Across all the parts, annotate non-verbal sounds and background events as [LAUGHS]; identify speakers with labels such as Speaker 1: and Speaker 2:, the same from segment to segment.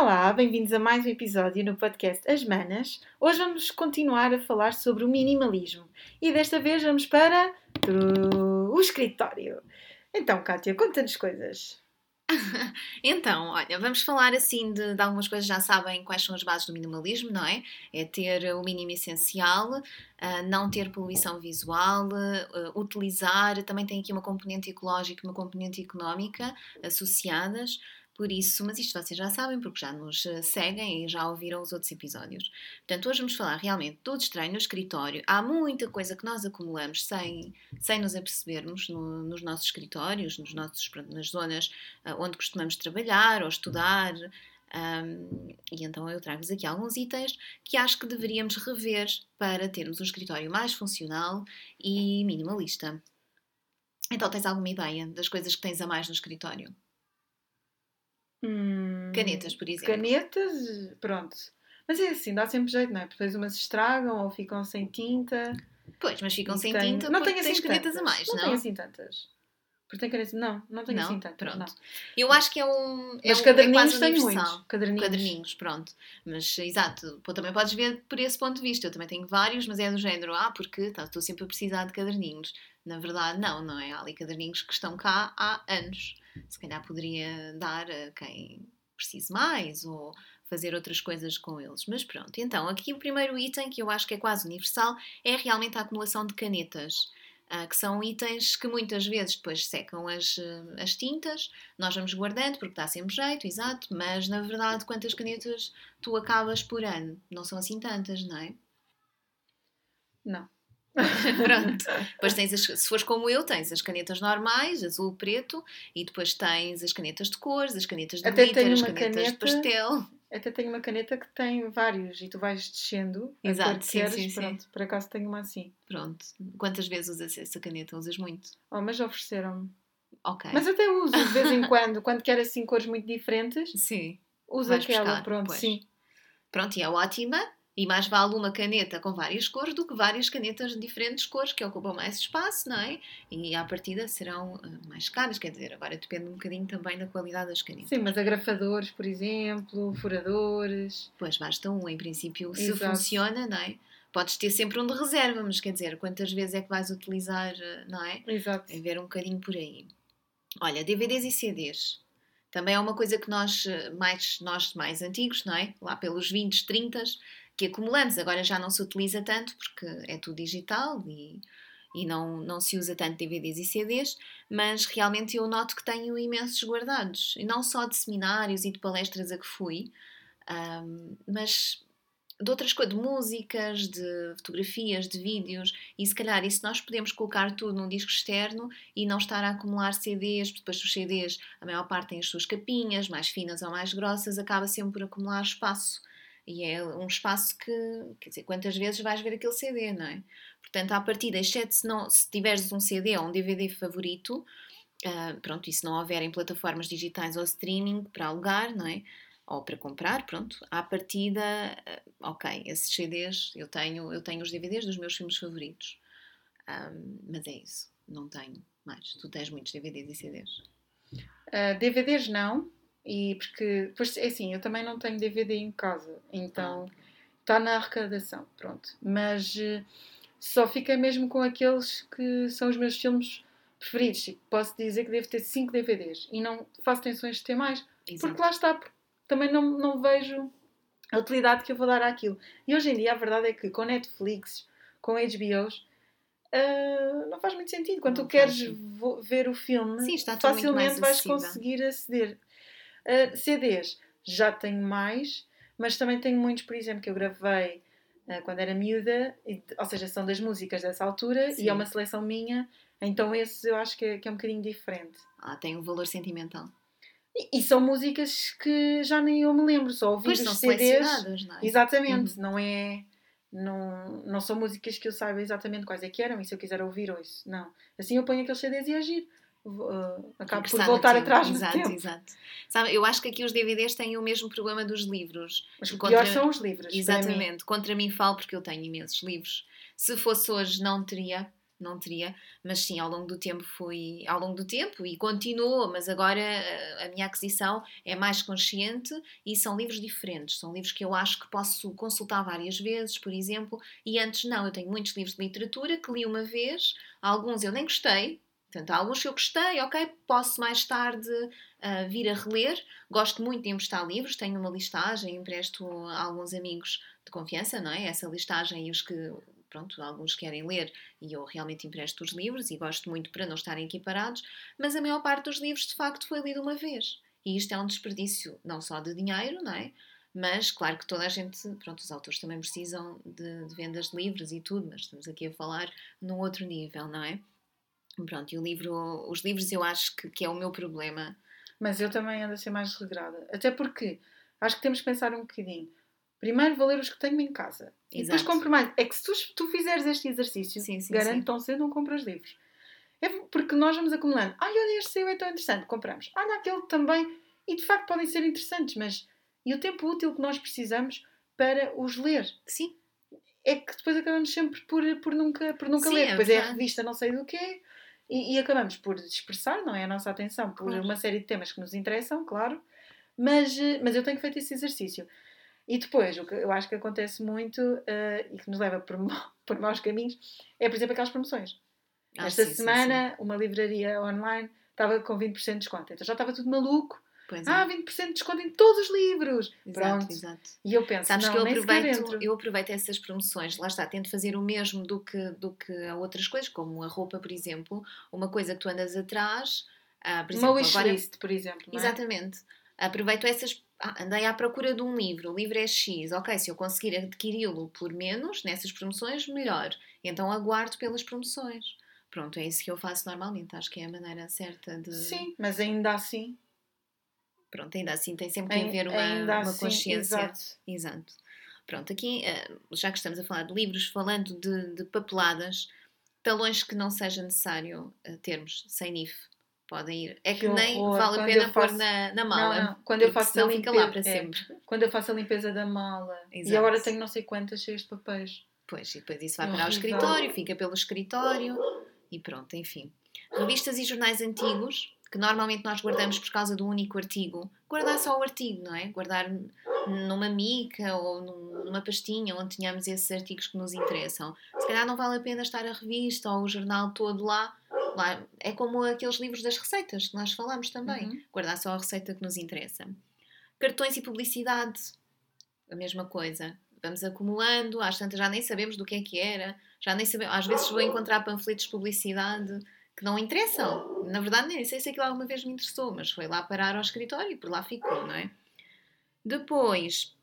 Speaker 1: Olá, bem-vindos a mais um episódio no podcast As Manas. Hoje vamos continuar a falar sobre o minimalismo e desta vez vamos para o escritório. Então, Kátia, conta-nos coisas. [LAUGHS]
Speaker 2: então, olha, vamos falar assim de, de, algumas coisas, já sabem quais são as bases do minimalismo, não é? É ter o mínimo essencial, uh, não ter poluição visual, uh, utilizar, também tem aqui uma componente ecológica e uma componente económica associadas. Por isso, mas isto vocês já sabem, porque já nos eh, seguem e já ouviram os outros episódios. Portanto, hoje vamos falar realmente do estranho no escritório. Há muita coisa que nós acumulamos sem, sem nos apercebermos no, nos nossos escritórios, nos nossos, nas zonas uh, onde costumamos trabalhar ou estudar. Um, e então eu trago-vos aqui alguns itens que acho que deveríamos rever para termos um escritório mais funcional e minimalista. Então, tens alguma ideia das coisas que tens a mais no escritório? Hum, canetas, por exemplo.
Speaker 1: Canetas, pronto. Mas é assim, dá sempre jeito, não é? Porque depois umas estragam ou ficam sem tinta.
Speaker 2: Pois, mas ficam sem tem... tinta não tenho assim canetas
Speaker 1: tantas.
Speaker 2: a mais,
Speaker 1: não?
Speaker 2: Não
Speaker 1: tenho assim tantas. Porque tem canetas. Não, não tenho não? assim tantas. Pronto. Não.
Speaker 2: Eu acho que é um. É
Speaker 1: mas
Speaker 2: um,
Speaker 1: caderninhos
Speaker 2: é
Speaker 1: tenho muitos.
Speaker 2: Caderninhos. caderninhos, pronto. Mas, exato, pô, também podes ver por esse ponto de vista. Eu também tenho vários, mas é do género, ah, porque tá, estou sempre a precisar de caderninhos. Na verdade, não, não é? Há ali caderninhos que estão cá há anos. Se calhar poderia dar a quem precise mais ou fazer outras coisas com eles. Mas pronto, então aqui o primeiro item que eu acho que é quase universal é realmente a acumulação de canetas. Uh, que são itens que muitas vezes depois secam as, uh, as tintas, nós vamos guardando porque dá sempre jeito, exato, mas na verdade quantas canetas tu acabas por ano? Não são assim tantas, não é?
Speaker 1: Não. [LAUGHS]
Speaker 2: Pronto. [LAUGHS] Depois tens, as, se fores como eu, tens as canetas normais, azul, preto, e depois tens as canetas de cores, as canetas de Até glitter, as canetas caneta, de pastel.
Speaker 1: Até tenho uma caneta que tem vários e tu vais descendo Exato, a cor que sim, queres. Sim, pronto, sim. por acaso tenho uma assim.
Speaker 2: Pronto. Quantas vezes usas essa caneta? Usas muito?
Speaker 1: Oh, mas ofereceram-me.
Speaker 2: Ok.
Speaker 1: Mas até uso de vez em [LAUGHS] quando, quando quero assim cores muito diferentes.
Speaker 2: Sim.
Speaker 1: Uso aquela, buscar, pronto, pois. sim.
Speaker 2: Pronto, e é ótima e mais vale uma caneta com várias cores do que várias canetas de diferentes cores que ocupam mais espaço, não é? E à partida serão uh, mais caras, quer dizer, agora depende um bocadinho também da qualidade das canetas.
Speaker 1: Sim, mas agrafadores, por exemplo, furadores.
Speaker 2: Pois basta um, em princípio, se Exato. funciona, não é? Podes ter sempre um de reserva, mas quer dizer, quantas vezes é que vais utilizar, uh, não é?
Speaker 1: Exato.
Speaker 2: É ver um bocadinho por aí. Olha, DVDs e CDs. Também é uma coisa que nós uh, mais, nós mais antigos, não é? Lá pelos 20, 30, que acumulamos. Agora já não se utiliza tanto porque é tudo digital e, e não, não se usa tanto DVDs e CDs, mas realmente eu noto que tenho imensos guardados. E não só de seminários e de palestras a que fui, um, mas de outras coisas, de músicas, de fotografias, de vídeos, e se calhar isso nós podemos colocar tudo num disco externo e não estar a acumular CDs, depois os CDs, a maior parte tem as suas capinhas, mais finas ou mais grossas, acaba sempre por acumular espaço. E é um espaço que, quer dizer, quantas vezes vais ver aquele CD, não é? Portanto, à partida, exceto se, não, se tiveres um CD ou um DVD favorito, uh, pronto, e se não houver em plataformas digitais ou streaming para alugar, não é? Ou para comprar, pronto, à partida, uh, ok, esses CDs, eu tenho, eu tenho os DVDs dos meus filmes favoritos. Ah, mas é isso, não tenho mais. Tu tens muitos DVDs e CDs?
Speaker 1: Uh, DVDs não, e porque, pois, é assim, eu também não tenho DVD em casa, então está ah. na arrecadação, pronto. Mas uh, só fica mesmo com aqueles que são os meus filmes preferidos. Posso dizer que devo ter 5 DVDs e não faço tensões de ter mais, Exato. porque lá está, também não, não vejo a utilidade que eu vou dar àquilo. E hoje em dia a verdade é que com Netflix, com HBOs, Uh, não faz muito sentido. Quando não tu queres ver o filme, Sim, facilmente vais conseguir aceder. Uh, CDs já tenho mais, mas também tenho muitos, por exemplo, que eu gravei uh, quando era miúda, e, ou seja, são das músicas dessa altura Sim. e é uma seleção minha, então esse eu acho que é, que é um bocadinho diferente.
Speaker 2: Ah, tem um valor sentimental.
Speaker 1: E, e, são músicas que já nem eu me lembro, só ouvi pois os CDs. Não é? Exatamente, uhum. não é. Não, não são músicas que eu saiba exatamente quais é que eram, e se eu quiser ouvir, ouço. Não. Assim eu ponho aqueles CDs e agir uh, acabo por voltar atrás
Speaker 2: exato,
Speaker 1: tempo.
Speaker 2: Exato, Sabe, eu acho que aqui os DVDs têm o mesmo problema dos livros.
Speaker 1: Mas o contra... pior são os livros.
Speaker 2: Exatamente. Contra mim falo porque eu tenho imensos livros. Se fosse hoje não teria, não teria, mas sim, ao longo do tempo fui, ao longo do tempo e continuo, mas agora a, a minha aquisição é mais consciente e são livros diferentes, são livros que eu acho que posso consultar várias vezes, por exemplo, e antes não, eu tenho muitos livros de literatura que li uma vez, alguns eu nem gostei, Portanto, há alguns que eu gostei, ok, posso mais tarde uh, vir a reler. Gosto muito de emprestar livros, tenho uma listagem, empresto a alguns amigos de confiança, não é? Essa listagem e os que pronto, alguns querem ler e eu realmente empresto os livros e gosto muito para não estarem aqui parados, mas a maior parte dos livros de facto foi lido uma vez. E isto é um desperdício não só de dinheiro, não é? Mas claro que toda a gente, pronto, os autores também precisam de, de vendas de livros e tudo, mas estamos aqui a falar num outro nível, não é? Pronto, e o livro, os livros eu acho que, que é o meu problema.
Speaker 1: Mas eu também ando a ser mais regrada. Até porque acho que temos que pensar um bocadinho. Primeiro vou ler os que tenho em casa. Exato. E depois compro mais. É que se tu, tu fizeres este exercício, sim, sim, garanto sim. tão cedo não compras livros. É porque nós vamos acumulando. Ai, olha, este saiu é tão interessante. Compramos. Olha, aquele também. E de facto podem ser interessantes, mas. E o tempo útil que nós precisamos para os ler?
Speaker 2: Sim.
Speaker 1: É que depois acabamos sempre por, por nunca, por nunca ler. É depois é a revista não sei do quê. E, e, acabamos por dispersar, não é? A nossa atenção por claro. uma série de temas que nos interessam, claro. Mas, mas eu tenho feito esse exercício. E depois, o que eu acho que acontece muito uh, e que nos leva por, [LAUGHS] por maus caminhos é, por exemplo, aquelas promoções. Ah, Esta sim, semana, sim, sim. uma livraria online estava com 20% de desconto. Então já estava tudo maluco. Pois é. Ah, 20% de desconto em todos os livros.
Speaker 2: Exato, Pronto. exato.
Speaker 1: E eu penso, Sabes não, que eu
Speaker 2: aproveito, eu aproveito essas promoções, lá está, tento fazer o mesmo do que, do que a outras coisas, como a roupa, por exemplo. Uma coisa que tu andas atrás. Uh, por exemplo,
Speaker 1: uma wishlist, agora... por exemplo.
Speaker 2: É? Exatamente. Aproveito essas ah, andei à procura de um livro, o livro é X, ok, se eu conseguir adquiri-lo por menos, nessas promoções, melhor. Então aguardo pelas promoções. Pronto, é isso que eu faço normalmente, acho que é a maneira certa de.
Speaker 1: Sim, mas ainda assim.
Speaker 2: Pronto, ainda assim tem sempre que haver uma, uma assim, consciência. Exato. exato. Pronto, aqui, eh, já que estamos a falar de livros, falando de, de papeladas, talões que não seja necessário eh, termos, sem NIF, podem ir. É que, que nem horror. vale a pena faço... pôr na, na mala. Não, não.
Speaker 1: Quando eu faço a limpeza, lá para é, sempre. Quando eu faço a limpeza da mala. Exato. E agora tenho não sei quantas cheias de papéis.
Speaker 2: Pois, e depois isso vai para o escritório, fica pelo escritório e pronto, enfim. Revistas e jornais antigos, que normalmente nós guardamos por causa do único artigo. Guardar só o artigo, não é? Guardar numa mica ou numa pastinha onde tenhamos esses artigos que nos interessam. Se calhar não vale a pena estar a revista ou o jornal todo lá Lá, é como aqueles livros das receitas que nós falamos também. Uhum. Guardar só a receita que nos interessa. Cartões e publicidade, a mesma coisa. Vamos acumulando, às tantas já nem sabemos do que é que era, já nem sabemos, às vezes vou encontrar panfletos de publicidade que não interessam. Na verdade, nem sei se aquilo alguma vez me interessou, mas foi lá parar ao escritório e por lá ficou, não é? Depois,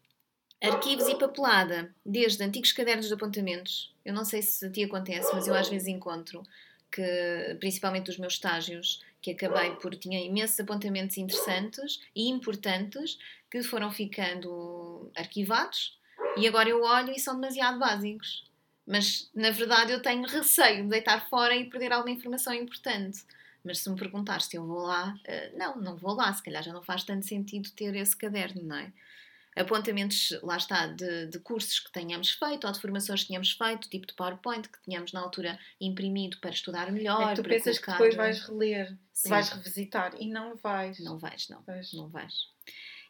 Speaker 2: arquivos e papelada, desde antigos cadernos de apontamentos. Eu não sei se a ti acontece, mas eu às vezes encontro que, principalmente dos meus estágios, que acabei por. tinha imensos apontamentos interessantes e importantes que foram ficando arquivados e agora eu olho e são demasiado básicos. Mas na verdade eu tenho receio de deitar fora e perder alguma informação importante. Mas se me perguntares se eu vou lá, eh, não, não vou lá. Se calhar já não faz tanto sentido ter esse caderno, não é? apontamentos, lá está, de, de, cursos que tenhamos feito ou de formações que tínhamos feito, tipo de PowerPoint, que tínhamos na altura imprimido para estudar melhor. É
Speaker 1: que tu pensas colocar... que depois vais reler, Sim. vais revisitar e não vais.
Speaker 2: Não vais, não. Vais. Não vais.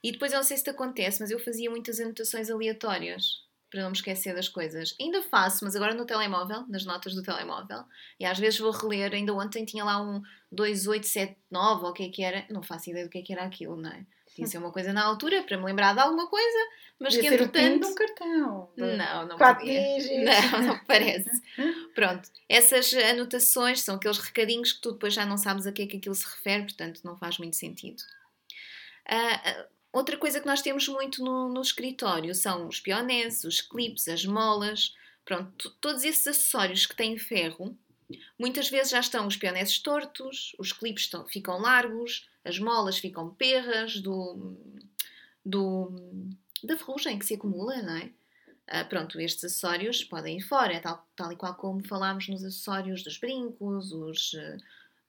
Speaker 2: E depois eu não sei se te acontece, mas eu fazia muitas anotações aleatórias para não me esquecer das coisas. Ainda faço, mas agora no telemóvel, nas notas do telemóvel. E às vezes vou reler. Ainda ontem tinha lá um 2879 ou o que é que era. Não faço ideia do que é que era aquilo, não é? Tinha ser uma coisa na altura para me lembrar de alguma coisa, mas Podia que entretanto.
Speaker 1: Ser um cartão.
Speaker 2: Não, não Quatro podia. [LAUGHS] Não, não parece. [LAUGHS] Pronto, essas anotações são aqueles recadinhos que tu depois já não sabes a que é que aquilo se refere, portanto não faz muito sentido. Uh, outra coisa que nós temos muito no, no escritório são os pioneses, os clipes, as molas, pronto, todos esses acessórios que têm ferro Muitas vezes já estão os pioneses tortos, os clipes estão, ficam largos, as molas ficam perras do, do, da ferrugem que se acumula, não é? Ah, pronto, estes acessórios podem ir fora, tal, tal e qual como falámos nos acessórios dos brincos, os,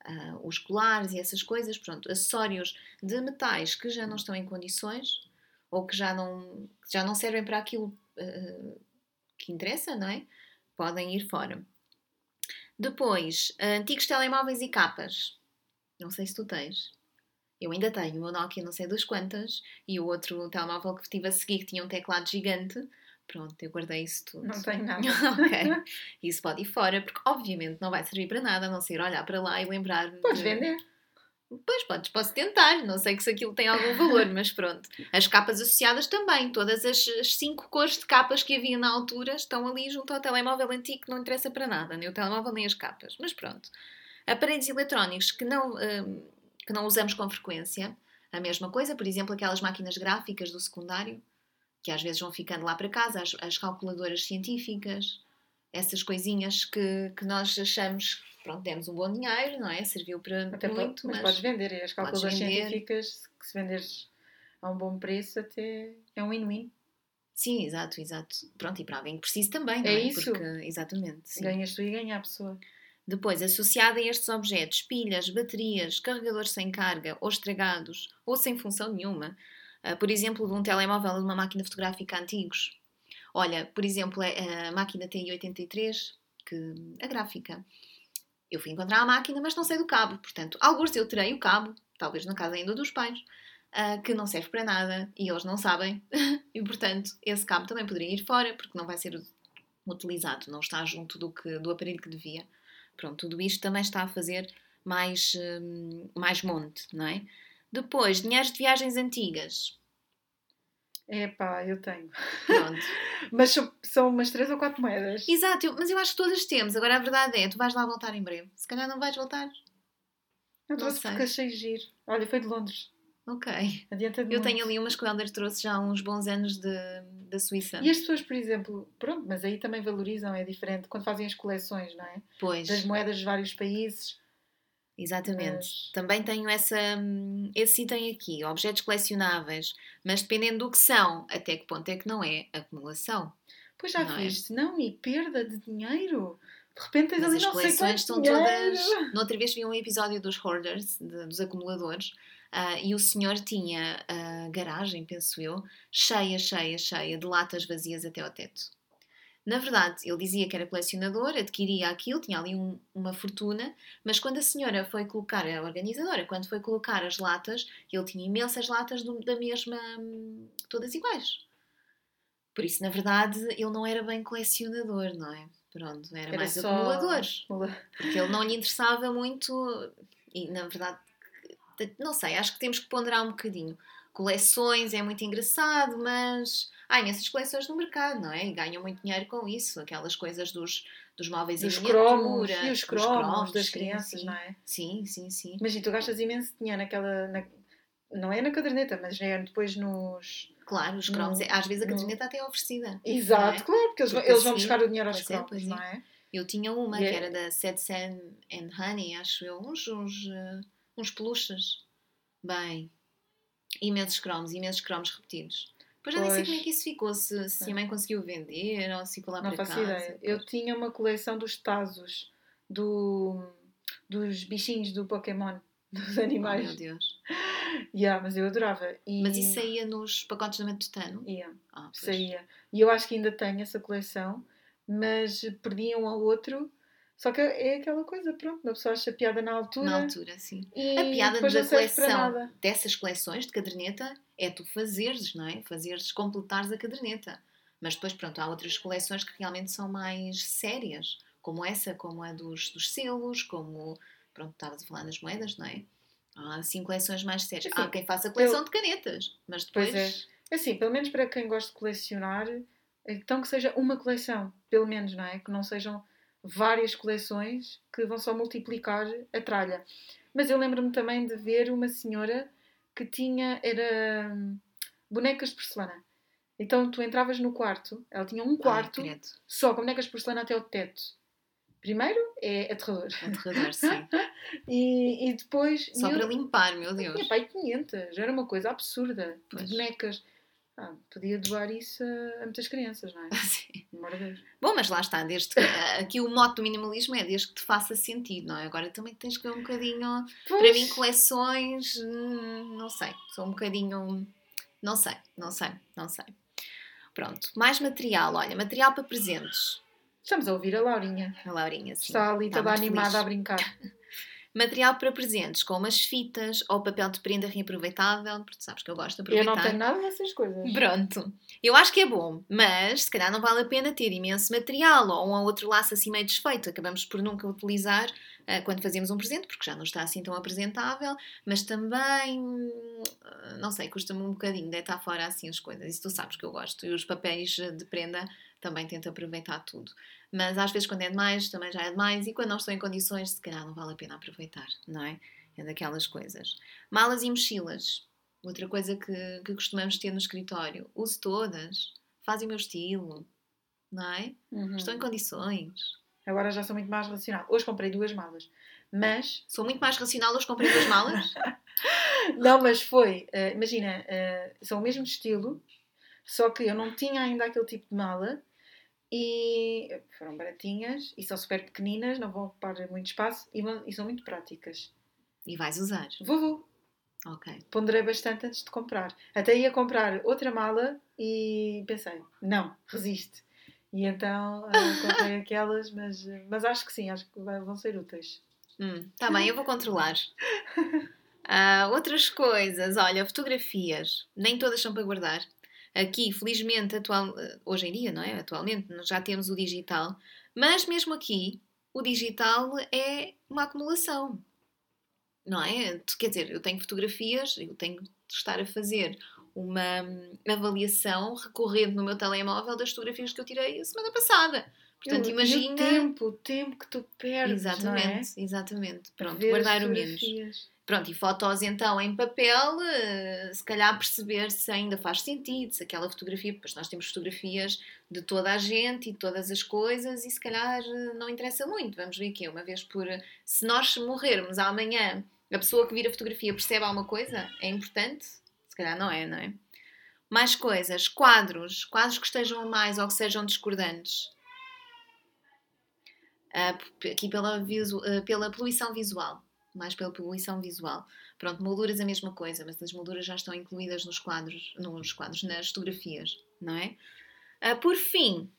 Speaker 2: uh, os colares e essas coisas. Pronto, acessórios de metais que já não estão em condições ou que já não, que já não servem para aquilo uh, que interessa, não é? Podem ir fora. Depois, antigos telemóveis e capas. Não sei se tu tens. Eu ainda tenho o meu Nokia não sei das quantas e o outro telemóvel que estive a seguir que tinha um teclado gigante. Pronto, eu guardei isso tudo.
Speaker 1: Não tenho nada. [LAUGHS]
Speaker 2: ok. [LAUGHS] Isso pode ir fora, porque obviamente não vai servir para nada, a não ser olhar para lá e lembrar-me.
Speaker 1: Podes
Speaker 2: de-
Speaker 1: vender.
Speaker 2: Pois, podes, posso tentar, não sei se aquilo tem algum valor, mas pronto. As capas associadas também, todas as, as cinco cores de capas que havia na altura estão ali junto ao telemóvel antigo que não interessa para nada, nem o telemóvel nem as capas, mas pronto. Aparelhos eletrónicos que não, hum, que não usamos com frequência, a mesma coisa, por exemplo, aquelas máquinas gráficas do secundário, que às vezes vão ficando lá para casa, as, as calculadoras científicas, essas coisinhas que, que nós achamos, pronto, demos um bom dinheiro, não é? Serviu para
Speaker 1: Até
Speaker 2: muito,
Speaker 1: mas,
Speaker 2: mas
Speaker 1: podes vender. E as calculadoras científicas, que se venderes a um bom preço, até é um win-win.
Speaker 2: Sim, exato, exato. Pronto, e para alguém que precise também, não
Speaker 1: É
Speaker 2: é?
Speaker 1: isso.
Speaker 2: Porque, exatamente, sim.
Speaker 1: Ganhas tu e ganha a pessoa.
Speaker 2: Depois, associada a estes objetos, pilhas, baterias, carregadores sem carga ou estragados ou sem função nenhuma, por exemplo, de um telemóvel ou de uma máquina fotográfica antigos. Olha, por exemplo, a a máquina TI-83, que, a gráfica. Eu fui encontrar a máquina, mas não sei do cabo. Portanto, alguns eu terei o cabo, talvez na casa ainda dos pais, ah, que não serve para nada e eles não sabem. [LAUGHS] e, portanto, esse cabo também poderia ir fora, porque não vai ser utilizado, não está junto do, que, do aparelho que devia. Pronto, tudo isto também está a fazer mais, hum, mais monte, não é? Depois, dinheiros de viagens antigas.
Speaker 1: Epá, eu tenho.
Speaker 2: Pronto. [LAUGHS]
Speaker 1: Mas são, são umas três ou quatro moedas.
Speaker 2: Exato, eu- mas eu acho que todas temos. Agora a verdade é, tu vais lá voltar em breve. Se calhar não vais voltar.
Speaker 1: Eu
Speaker 2: não
Speaker 1: trouxe
Speaker 2: sei.
Speaker 1: porque achei giro. Olha, foi de Londres.
Speaker 2: Ok.
Speaker 1: Adianta de
Speaker 2: Eu
Speaker 1: muito.
Speaker 2: tenho ali umas que o Helder trouxe já há uns bons anos de, da Suíça.
Speaker 1: E as pessoas, por exemplo, pronto, mas aí também valorizam, é diferente quando fazem as coleções, não é?
Speaker 2: Pois,
Speaker 1: Das moedas de vários países.
Speaker 2: Exatamente.
Speaker 1: Mas-
Speaker 2: Também tenho essa, hum, esse item aqui, objetos colecionáveis, mas dependendo do que são, até que ponto é que não é acumulação.
Speaker 1: Pois já
Speaker 2: Não é?
Speaker 1: viste, não, e perda de dinheiro. De repente tens
Speaker 2: Mas
Speaker 1: ali
Speaker 2: as
Speaker 1: não sei
Speaker 2: coleções
Speaker 1: quanto
Speaker 2: estão
Speaker 1: dinheiro. [LAUGHS]
Speaker 2: todas. Noutra vez vi um episódio dos hoarders, de- dos acumuladores, ah, e o senhor tinha a garagem, penso eu, cheia, cheia, cheia de latas vazias até ao teto. Na verdade, ele dizia que era colecionador, adquiria aquilo, tinha ali um- uma fortuna, mas quando a senhora foi colocar, a organizadora, quando foi colocar as latas, ele tinha imensas latas do- da mesma, todas iguais. Por isso, na verdade, ele não era bem colecionador, não é? Pronto, era,
Speaker 1: Era
Speaker 2: mais
Speaker 1: só-
Speaker 2: acumulador.
Speaker 1: Acumula-
Speaker 2: Porque ele não lhe interessava muito e, na verdade, não sei, acho que temos que ponderar um bocadinho. Coleções é muito engraçado, mas há imensas coleções no mercado, não é? E ganham muito dinheiro com isso, aquelas coisas dos, dos móveis
Speaker 1: Dos
Speaker 2: em
Speaker 1: cromos
Speaker 2: miniatura.
Speaker 1: e os
Speaker 2: dos
Speaker 1: cromos das
Speaker 2: sim,
Speaker 1: crianças,
Speaker 2: sim.
Speaker 1: não é?
Speaker 2: Sim, sim, sim.
Speaker 1: Imagina, tu gastas imenso dinheiro naquela. na- Não é na caderneta, mas é depois nos.
Speaker 2: Claro, os
Speaker 1: No-
Speaker 2: cromos, é- às vezes a
Speaker 1: no-
Speaker 2: caderneta até é oferecida.
Speaker 1: Exato,
Speaker 2: não é?
Speaker 1: claro, porque eles, vão-
Speaker 2: Porque
Speaker 1: eles vão buscar o dinheiro aos
Speaker 2: é,
Speaker 1: cromos,
Speaker 2: é.
Speaker 1: não é?
Speaker 2: Eu tinha uma
Speaker 1: E
Speaker 2: que
Speaker 1: é-
Speaker 2: era da Sad Sam and Honey, acho eu, uns, uns, eh, uns peluches. Bem, imensos cromos, imensos cromos repetidos. Depois já nem sei
Speaker 1: Pois.
Speaker 2: como é que isso ficou, se, se a mãe conseguiu vender ou se ficou lá
Speaker 1: Não
Speaker 2: para
Speaker 1: faço
Speaker 2: casa.
Speaker 1: ideia. Eu tinha uma coleção dos Tazos, do, dos bichinhos do Pokémon, [LAUGHS] dos
Speaker 2: Oh,
Speaker 1: animais.
Speaker 2: meu Deus. [LAUGHS]
Speaker 1: Yeah, mas eu adorava. E...
Speaker 2: Mas isso saía nos pacotes da Matutano?
Speaker 1: Yeah,
Speaker 2: Ah, pois.
Speaker 1: saía. E eu acho que ainda tenho essa coleção, mas perdi um ao outro. Só que é aquela coisa, pronto, uma pessoa acha piada na altura.
Speaker 2: Na altura, sim.
Speaker 1: E
Speaker 2: A piada da coleção dessas coleções de caderneta é tu fazeres, não é? Fazeres, completares a caderneta. Mas depois, pronto, há outras coleções que realmente são mais sérias, como essa, como a dos, dos selos, como, pronto, estavas a falar das moedas, não é? Há assim coleções mais sérias.
Speaker 1: Assim,
Speaker 2: há quem faça coleção de canetas, mas depois...
Speaker 1: Pois é. Assim, pelo menos para quem gosta de colecionar, então que seja uma coleção, pelo menos, não é? Que não sejam várias coleções que vão só multiplicar a tralha. Mas eu lembro-me também de ver uma senhora que tinha, era hum, bonecas de porcelana. Então tu entravas no quarto, ela tinha um quarto só com bonecas de porcelana até o teto. Primeiro é aterrador.
Speaker 2: Aterrador, sim. [LAUGHS]
Speaker 1: E, e depois.
Speaker 2: Só para limpar, meu Deus.
Speaker 1: tinha pai 500, era uma coisa absurda.
Speaker 2: Pois.
Speaker 1: De bonecas. Ah, podia doar isso a, a muitas crianças, não é? [LAUGHS]
Speaker 2: Sim.
Speaker 1: Amor de Deus.
Speaker 2: Bom, mas lá está, desde que, aqui o mote do minimalismo é desde que te faça sentido, não é? Agora também tens que ver um bocadinho. Para
Speaker 1: Pois,
Speaker 2: mim, coleções, hum, não sei, sou um bocadinho. Não sei, não sei, não sei. Pronto, mais material. Olha, material para presentes.
Speaker 1: Estamos a ouvir a Laurinha.
Speaker 2: A Laurinha, sim.
Speaker 1: Está ali toda animada
Speaker 2: feliz.
Speaker 1: a brincar. [LAUGHS]
Speaker 2: Material para presentes, como as fitas ou papel de prenda reaproveitável, porque sabes que eu gosto de
Speaker 1: Eu
Speaker 2: aproveitar.
Speaker 1: não tenho nada dessas coisas.
Speaker 2: Pronto. Eu acho que é bom, mas se calhar não vale a pena ter imenso material ou um ou outro laço assim meio desfeito. Acabamos por nunca utilizar ah, quando fazemos um presente, porque já não está assim tão apresentável, mas também, ah, não sei, custa-me um bocadinho deitar fora assim as coisas. Isso tu sabes que eu gosto. E os papéis de prenda também tento aproveitar tudo. Mas às vezes quando é demais, também já é demais. E quando não estou em condições, se calhar não vale a pena aproveitar, não é? É daquelas coisas. Malas e mochilas. Outra coisa que, que costumamos ter no escritório. Uso todas. Fazem o meu estilo. Não é?
Speaker 1: Uhum.
Speaker 2: Estou em condições.
Speaker 1: Agora já sou muito mais racional. Hoje comprei duas malas. Mas,
Speaker 2: Sou muito mais racional hoje comprei duas malas. [LAUGHS]
Speaker 1: não, mas foi, eh, imagina, eh, são o mesmo estilo, só que eu não tinha ainda aquele tipo de mala e foram baratinhas e são super pequeninas, não vão ocupar muito espaço e, vão- e são muito práticas.
Speaker 2: e vais usar.
Speaker 1: Vou, vou.
Speaker 2: Ok.
Speaker 1: Ponderei bastante antes de comprar. Até ia comprar outra mala e pensei, não, resiste. E então eh, comprei [LAUGHS] aquelas, mas, mas acho que sim, acho que vão ser úteis.
Speaker 2: Hum, tá bem, eu vou controlar. [LAUGHS] Ah, outras coisas, olha, fotografias. Nem todas são para guardar. Aqui, felizmente, atual, hoje em dia, não é? Atualmente, já temos o digital. Mas mesmo aqui, o digital é uma acumulação. Não é? Quer dizer, eu tenho fotografias, eu tenho de estar a fazer uma hum, avaliação recorrente no meu telemóvel das fotografias que eu tirei a semana passada. Portanto, imagina.
Speaker 1: O tempo, o tempo que tu perdes, não é?
Speaker 2: Exatamente, exatamente. Pronto,
Speaker 1: ver
Speaker 2: guardar o menos. Pronto, e fotos então em papel, eh, se calhar perceber se ainda faz sentido, se aquela fotografia, pois nós temos fotografias de toda a gente e todas as coisas e se calhar eh, não interessa muito. Vamos ver aqui, uma vez por. Se nós morrermos amanhã, a pessoa que vira a fotografia percebe alguma coisa? É importante? Se calhar não é, não é? Mais coisas, quadros, quadros que estejam a mais ou que sejam discordantes. Ah, aqui pela, visu- ah, pela poluição visual mais pela poluição visual. Pronto, molduras a mesma coisa, mas as molduras já estão incluídas nos quadros, nos quadros, nas fotografias, não é? Ah, por fim,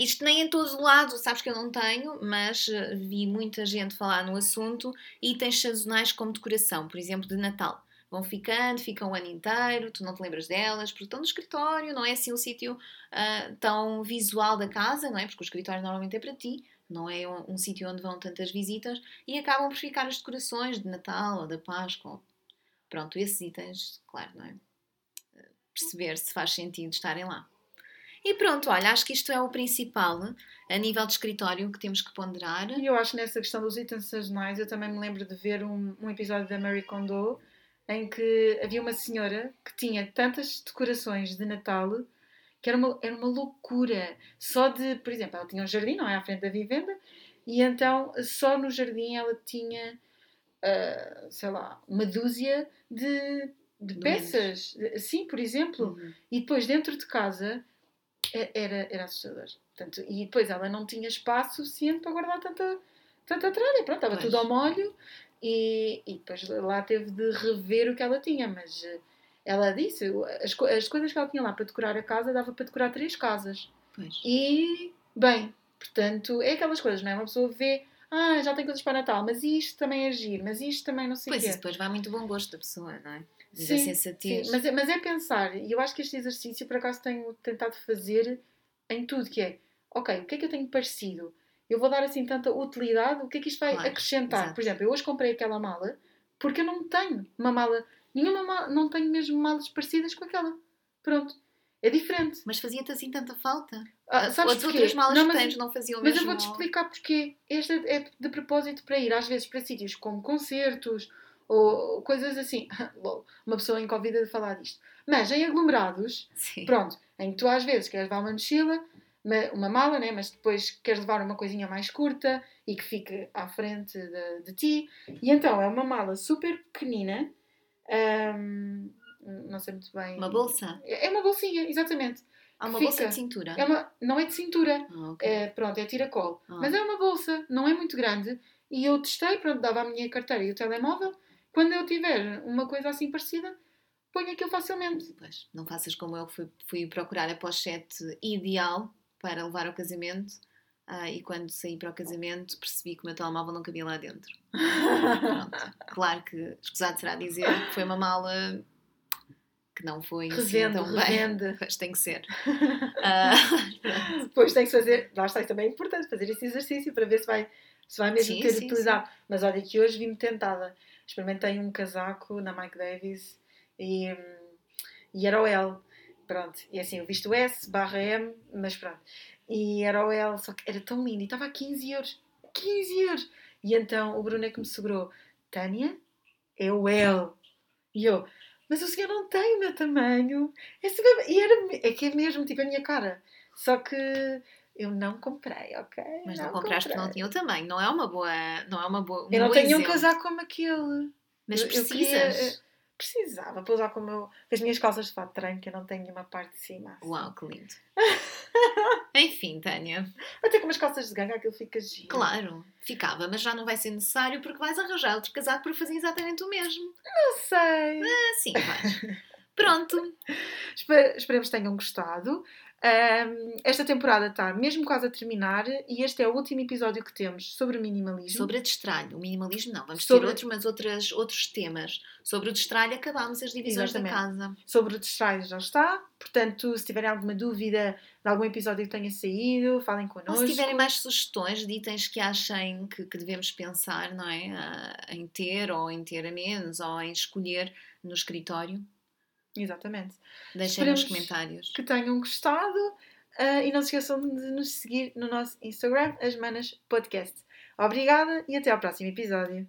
Speaker 2: isto nem em todo o lado, sabes que eu não tenho, mas vi muita gente falar no assunto, itens sazonais como decoração, por exemplo, de Natal. Vão ficando, ficam o ano inteiro, tu não te lembras delas, porque estão no escritório, não é assim um sítio ah, tão visual da casa, não é? Porque o escritório normalmente é para ti, não é um, um sítio onde vão tantas visitas e acabam por ficar as decorações de Natal ou da Páscoa. Pronto, esses itens, claro, não é? Perceber se faz sentido estarem lá. E pronto, olha, acho que isto é o principal a nível de escritório que temos que ponderar.
Speaker 1: E eu acho que nessa questão dos itens sazonais, eu também me lembro de ver um, um episódio da Marie Kondo em que havia uma senhora que tinha tantas decorações de Natal que era uma, era uma loucura. Só de, por exemplo, ela tinha um jardim, não é? À frente da vivenda, e então só no jardim ela tinha, ah, sei lá, uma dúzia de, de peças. Sim, por exemplo.
Speaker 2: Uhum.
Speaker 1: E depois dentro de casa era, era assustador. Portanto, e depois ela não tinha espaço suficiente para guardar tanta, tanta tralha. Pronto, estava
Speaker 2: Pois.
Speaker 1: tudo ao molho e, e depois lá teve de rever o que ela tinha. Mas eh, ela disse, as, as coisas que ela tinha lá para decorar a casa dava para decorar três casas.
Speaker 2: Pois.
Speaker 1: E, bem, portanto, é aquelas coisas, não é? Uma pessoa vê, ah, já tem coisas para Natal, mas isto também é giro, mas isto também não sei o
Speaker 2: Pois
Speaker 1: quê.
Speaker 2: isso depois vai muito bom gosto da pessoa, não é? Da
Speaker 1: Sim,
Speaker 2: sensatez.
Speaker 1: Sim, mas, é, mas é pensar, e eu acho que este exercício por acaso tenho tentado fazer em tudo, que é, ok, o que é que eu tenho parecido? Eu vou dar assim tanta utilidade, o que é que isto vai
Speaker 2: Claro,
Speaker 1: acrescentar?
Speaker 2: exato.
Speaker 1: Por exemplo, eu hoje comprei aquela mala porque eu não tenho uma mala, nenhuma mala, não tenho mesmo malas parecidas com aquela. Pronto. É diferente.
Speaker 2: Mas fazia-te assim tanta falta?
Speaker 1: Ah, sabes
Speaker 2: As
Speaker 1: porquê?
Speaker 2: outras malas
Speaker 1: Não,
Speaker 2: que
Speaker 1: mas-
Speaker 2: tens não faziam
Speaker 1: Mas eu vou-te explicar porquê. Esta é de propósito para ir, às vezes, para sítios como concertos ou coisas assim. [LAUGHS] Lol, uma pessoa inconvida de falar disto. Mas em aglomerados,
Speaker 2: Sim.
Speaker 1: pronto, em que tu às vezes queres levar uma mochila, uma mala, né? mas depois queres levar uma coisinha mais curta e que fique à frente de, de ti. E então é uma mala super pequenina. não sei muito bem.
Speaker 2: Uma bolsa?
Speaker 1: É é uma bolsinha, exatamente.
Speaker 2: Há uma
Speaker 1: Fica.
Speaker 2: bolsa de cintura?
Speaker 1: É uma, não é de cintura.
Speaker 2: Ah, ok.
Speaker 1: É, pronto, é tiracol.
Speaker 2: Ah.
Speaker 1: Mas é uma bolsa, não é muito grande. E eu testei, pronto, dava a minha carteira e o telemóvel. Quando eu tiver uma coisa assim parecida, ponho aquilo facilmente.
Speaker 2: Pois, não faças como eu fui, fui procurar a pochete ideal para levar ao casamento. ah, e quando saí para o casamento percebi que o meu telemóvel não cabia lá dentro. Pronto. Claro que, escusado será dizer que foi uma mala que não foi assim
Speaker 1: Revende,
Speaker 2: tão bem.
Speaker 1: revende.
Speaker 2: Mas tem que ser. [LAUGHS] Ah,
Speaker 1: Depois tem que fazer, lá está, isso também é importante, fazer esse exercício para ver se vai, se vai mesmo
Speaker 2: Sim,
Speaker 1: ter
Speaker 2: sim,
Speaker 1: utilidade. Mas olha que hoje vi-me tentada. Experimentei um casaco na Mike Davis e, hum, e era o L. Pronto, e assim, eu visto S barra M, mas pronto. E era o L, só que era tão lindo e estava a 15 euros. 15 euros! E então o Bruno é que me segurou. Tânia, é o L. E eu, mas o senhor não tem o meu tamanho. Bebê- E era, é que é mesmo tipo a minha cara. Só que eu não comprei, ok?
Speaker 2: mas não compraste porque não tinha o tamanho. Não é uma boa. Não é uma boa. um
Speaker 1: Eu não tenho um casaco como aquele.
Speaker 2: Mas
Speaker 1: Eu- eu
Speaker 2: precisas.
Speaker 1: queria, eh, precisava para usar como eu, as minhas calças de fato de treino, que eu não tenho nenhuma parte de cima. assim.
Speaker 2: Uau, que lindo. [LAUGHS] Enfim, Tânia.
Speaker 1: Até com umas calças de ganga aquilo fica giro.
Speaker 2: Claro, ficava, mas já não vai ser necessário porque vais arranjar outro casaco para fazer exatamente o mesmo.
Speaker 1: Não sei.
Speaker 2: Assim, vais. Pronto. [LAUGHS]
Speaker 1: Espe- Esperemos que tenham gostado. Ahm, esta temporada está mesmo quase a terminar e este é o último episódio que temos sobre o minimalismo.
Speaker 2: Sobre a destralho, o minimalismo não. Vamos
Speaker 1: Sobre-
Speaker 2: ter outro, mas outras, outros temas. Sobre o destralho acabámos as divisões da
Speaker 1: Exatamente.
Speaker 2: casa.
Speaker 1: Sobre o destralho já está. Portanto, se tiverem alguma dúvida de algum episódio que tenha saído, falem connosco.
Speaker 2: Ou se tiverem mais sugestões de itens que achem que, que devemos pensar, não é? Ah, em ter ou em ter a menos ou em escolher no escritório,
Speaker 1: Exatamente.
Speaker 2: deixem nos comentários.
Speaker 1: Que tenham gostado ah, e não se esqueçam de nos seguir no nosso Instagram, As Manas Podcast. Obrigada e até ao próximo episódio.